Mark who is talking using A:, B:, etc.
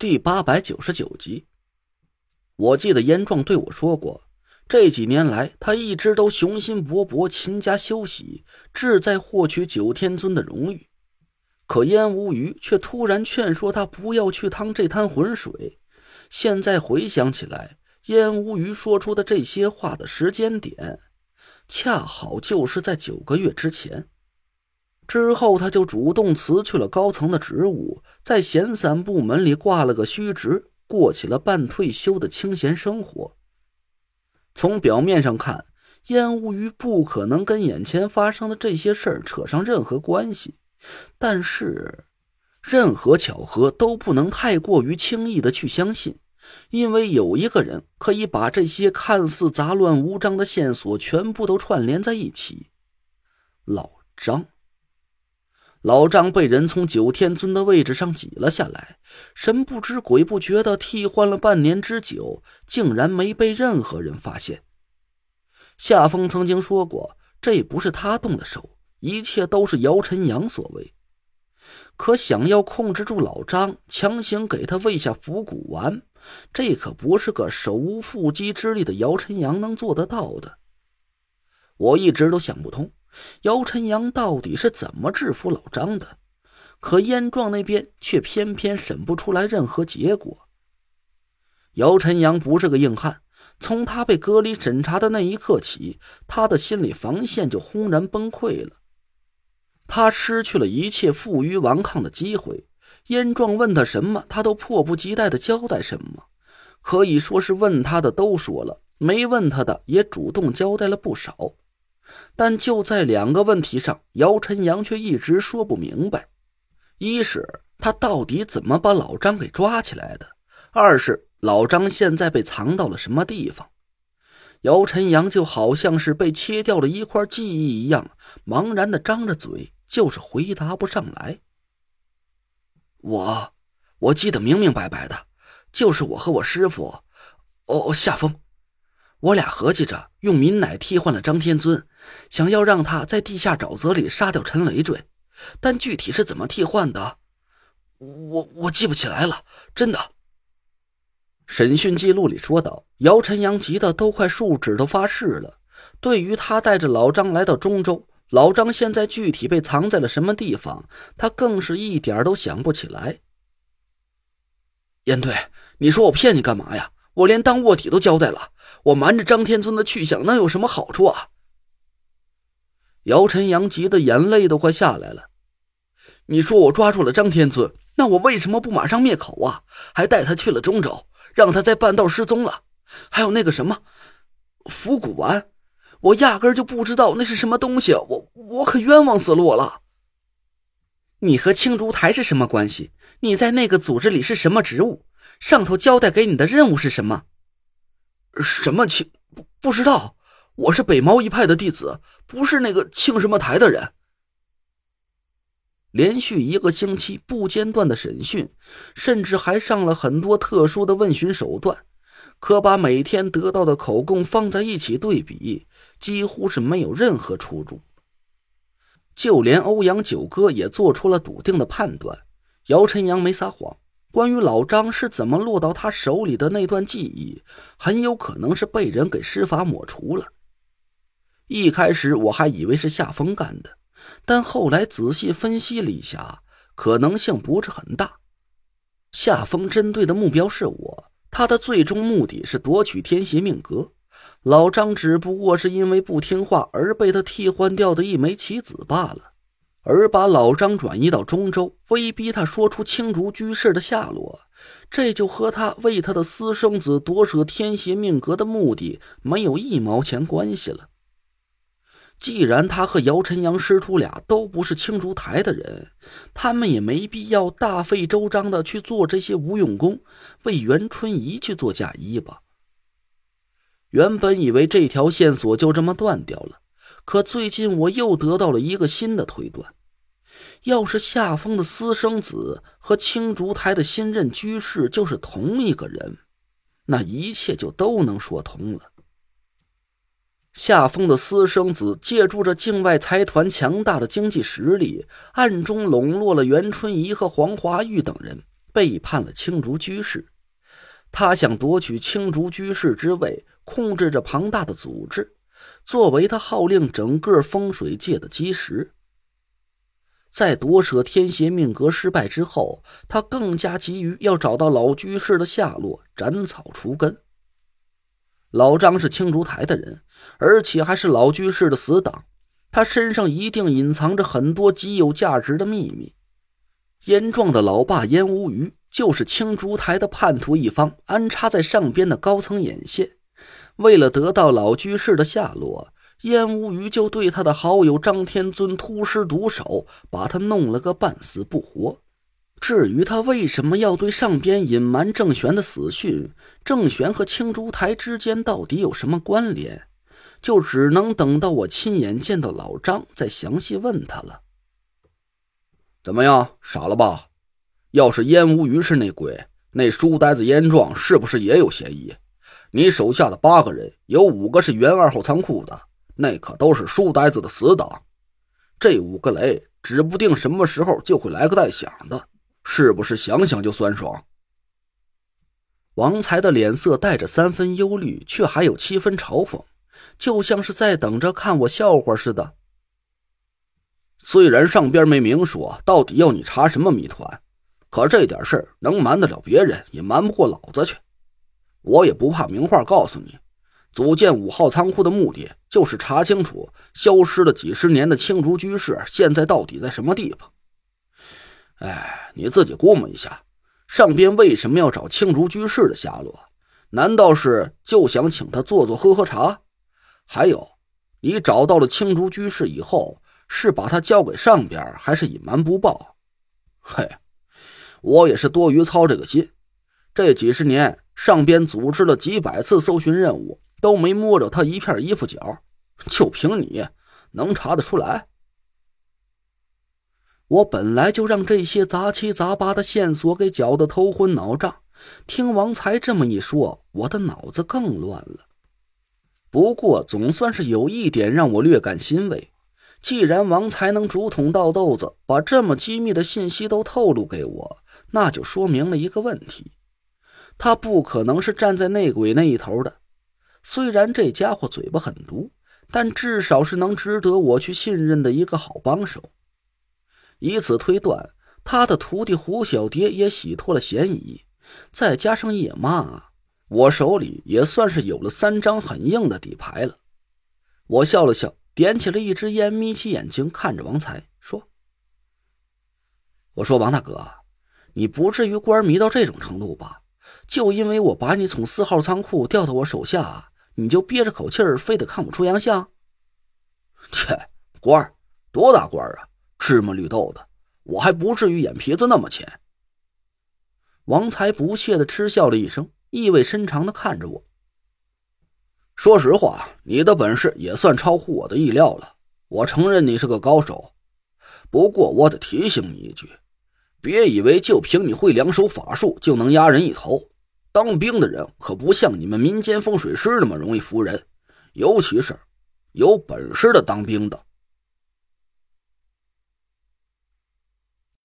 A: 第八百九十九集，我记得燕壮对我说过，这几年来他一直都雄心勃勃、勤加休息，志在获取九天尊的荣誉。可燕无虞却突然劝说他不要去趟这滩浑水。现在回想起来，燕无虞说出的这些话的时间点，恰好就是在九个月之前。之后，他就主动辞去了高层的职务，在闲散部门里挂了个虚职，过起了半退休的清闲生活。从表面上看，燕无鱼不可能跟眼前发生的这些事儿扯上任何关系，但是，任何巧合都不能太过于轻易的去相信，因为有一个人可以把这些看似杂乱无章的线索全部都串联在一起。老张。老张被人从九天尊的位置上挤了下来，神不知鬼不觉的替换了半年之久，竟然没被任何人发现。夏风曾经说过，这不是他动的手，一切都是姚晨阳所为。可想要控制住老张，强行给他喂下腐骨丸，这可不是个手无缚鸡之力的姚晨阳能做得到的。我一直都想不通。姚晨阳到底是怎么制服老张的？可燕壮那边却偏偏审不出来任何结果。姚晨阳不是个硬汉，从他被隔离审查的那一刻起，他的心理防线就轰然崩溃了。他失去了一切负隅顽抗的机会。燕壮问他什么，他都迫不及待的交代什么。可以说是问他的都说了，没问他的也主动交代了不少。但就在两个问题上，姚晨阳却一直说不明白：一是他到底怎么把老张给抓起来的；二是老张现在被藏到了什么地方。姚晨阳就好像是被切掉了一块记忆一样，茫然的张着嘴，就是回答不上来。我，我记得明明白白的，就是我和我师傅，哦，夏风。我俩合计着用民奶替换了张天尊，想要让他在地下沼泽里杀掉陈累赘，但具体是怎么替换的，我我记不起来了，真的。审讯记录里说道，姚晨阳急得都快竖指头发誓了。对于他带着老张来到中州，老张现在具体被藏在了什么地方，他更是一点都想不起来。燕队，你说我骗你干嘛呀？我连当卧底都交代了。我瞒着张天尊的去向，能有什么好处啊？姚晨阳急得眼泪都快下来了。你说我抓住了张天尊，那我为什么不马上灭口啊？还带他去了中州，让他在半道失踪了。还有那个什么伏骨丸，我压根就不知道那是什么东西，我我可冤枉死了我了。你和青竹台是什么关系？你在那个组织里是什么职务？上头交代给你的任务是什么？什么庆不不知道，我是北毛一派的弟子，不是那个庆什么台的人。连续一个星期不间断的审讯，甚至还上了很多特殊的问询手段，可把每天得到的口供放在一起对比，几乎是没有任何出入。就连欧阳九哥也做出了笃定的判断：姚晨阳没撒谎。关于老张是怎么落到他手里的那段记忆，很有可能是被人给施法抹除了。一开始我还以为是夏风干的，但后来仔细分析了一下，可能性不是很大。夏风针对的目标是我，他的最终目的是夺取天邪命格。老张只不过是因为不听话而被他替换掉的一枚棋子罢了。而把老张转移到中州，威逼他说出青竹居士的下落，这就和他为他的私生子夺舍天邪命格的目的没有一毛钱关系了。既然他和姚晨阳师徒俩都不是青竹台的人，他们也没必要大费周章的去做这些无用功，为袁春怡去做嫁衣吧。原本以为这条线索就这么断掉了。可最近我又得到了一个新的推断：要是夏风的私生子和青竹台的新任居士就是同一个人，那一切就都能说通了。夏风的私生子借助着境外财团强大的经济实力，暗中笼络了袁春怡和黄华玉等人，背叛了青竹居士。他想夺取青竹居士之位，控制着庞大的组织，作为他号令整个风水界的基石。在夺舍天邪命格失败之后，他更加急于要找到老居士的下落，斩草除根。老张是青竹台的人，而且还是老居士的死党，他身上一定隐藏着很多极有价值的秘密。燕壮的老爸燕无余就是青竹台的叛徒一方安插在上边的高层眼线，为了得到老居士的下落。燕无鱼就对他的好友张天尊突施毒手，把他弄了个半死不活。至于他为什么要对上边隐瞒郑玄的死讯，郑玄和青竹台之间到底有什么关联，就只能等到我亲眼见到老张再详细问他了。
B: 怎么样，傻了吧？要是燕无鱼是那鬼，那书呆子燕壮是不是也有嫌疑？你手下的八个人，有五个是原二号仓库的。那可都是书呆子的死党，这五个雷指不定什么时候就会来个带响的，是不是想想就酸爽？
A: 王才的脸色带着三分忧虑，却还有七分嘲讽，就像是在等着看我笑话似的。
B: 虽然上边没明说到底要你查什么谜团，可这点事儿能瞒得了别人，也瞒不过老子去。我也不怕明话告诉你。组建五号仓库的目的，就是查清楚消失了几十年的青竹居士现在到底在什么地方。哎，你自己估摸一下，上边为什么要找青竹居士的下落？难道是就想请他坐坐喝喝茶？还有，你找到了青竹居士以后，是把他交给上边，还是隐瞒不报？嘿，我也是多余操这个心。这几十年，上边组织了几百次搜寻任务。都没摸着他一片衣服角，就凭你能查得出来？
A: 我本来就让这些杂七杂八的线索给搅得头昏脑胀，听王才这么一说，我的脑子更乱了。不过总算是有一点让我略感欣慰，既然王才能竹筒倒豆子，把这么机密的信息都透露给我，那就说明了一个问题：他不可能是站在内鬼那一头的。虽然这家伙嘴巴很毒，但至少是能值得我去信任的一个好帮手。以此推断，他的徒弟胡小蝶也洗脱了嫌疑，再加上叶妈，我手里也算是有了三张很硬的底牌了。我笑了笑，点起了一支烟，眯起眼睛看着王才说：“我说王大哥，你不至于官迷到这种程度吧？就因为我把你从四号仓库调到我手下。”你就憋着口气儿，非得看我出洋相？
B: 切，官儿多大官儿啊？芝麻绿豆的，我还不至于眼皮子那么浅。
A: 王才不屑的嗤笑了一声，意味深长的看着我。
B: 说实话，你的本事也算超乎我的意料了。我承认你是个高手，不过我得提醒你一句，别以为就凭你会两手法术就能压人一头。当兵的人可不像你们民间风水师那么容易服人，尤其是有本事的当兵的，